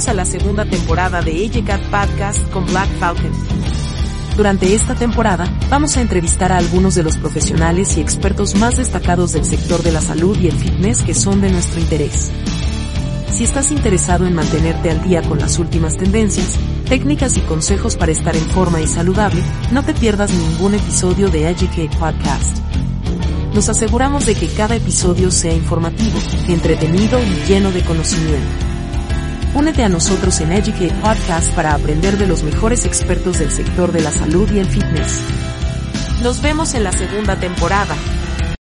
segunda temporada de EJCAT Podcast con Black Falcon. Durante esta temporada, vamos a entrevistar a algunos de los profesionales y expertos más destacados del sector de la salud y el fitness que son de nuestro interés. Si estás interesado en mantenerte al día con las últimas tendencias, técnicas y consejos para estar en forma y saludable, no te pierdas ningún episodio de Educate Podcast. Nos aseguramos de que cada episodio sea informativo, entretenido y lleno de conocimiento. Únete a nosotros en Educate Podcast para aprender de los mejores expertos del sector de la salud y el fitness. Nos vemos en la segunda temporada.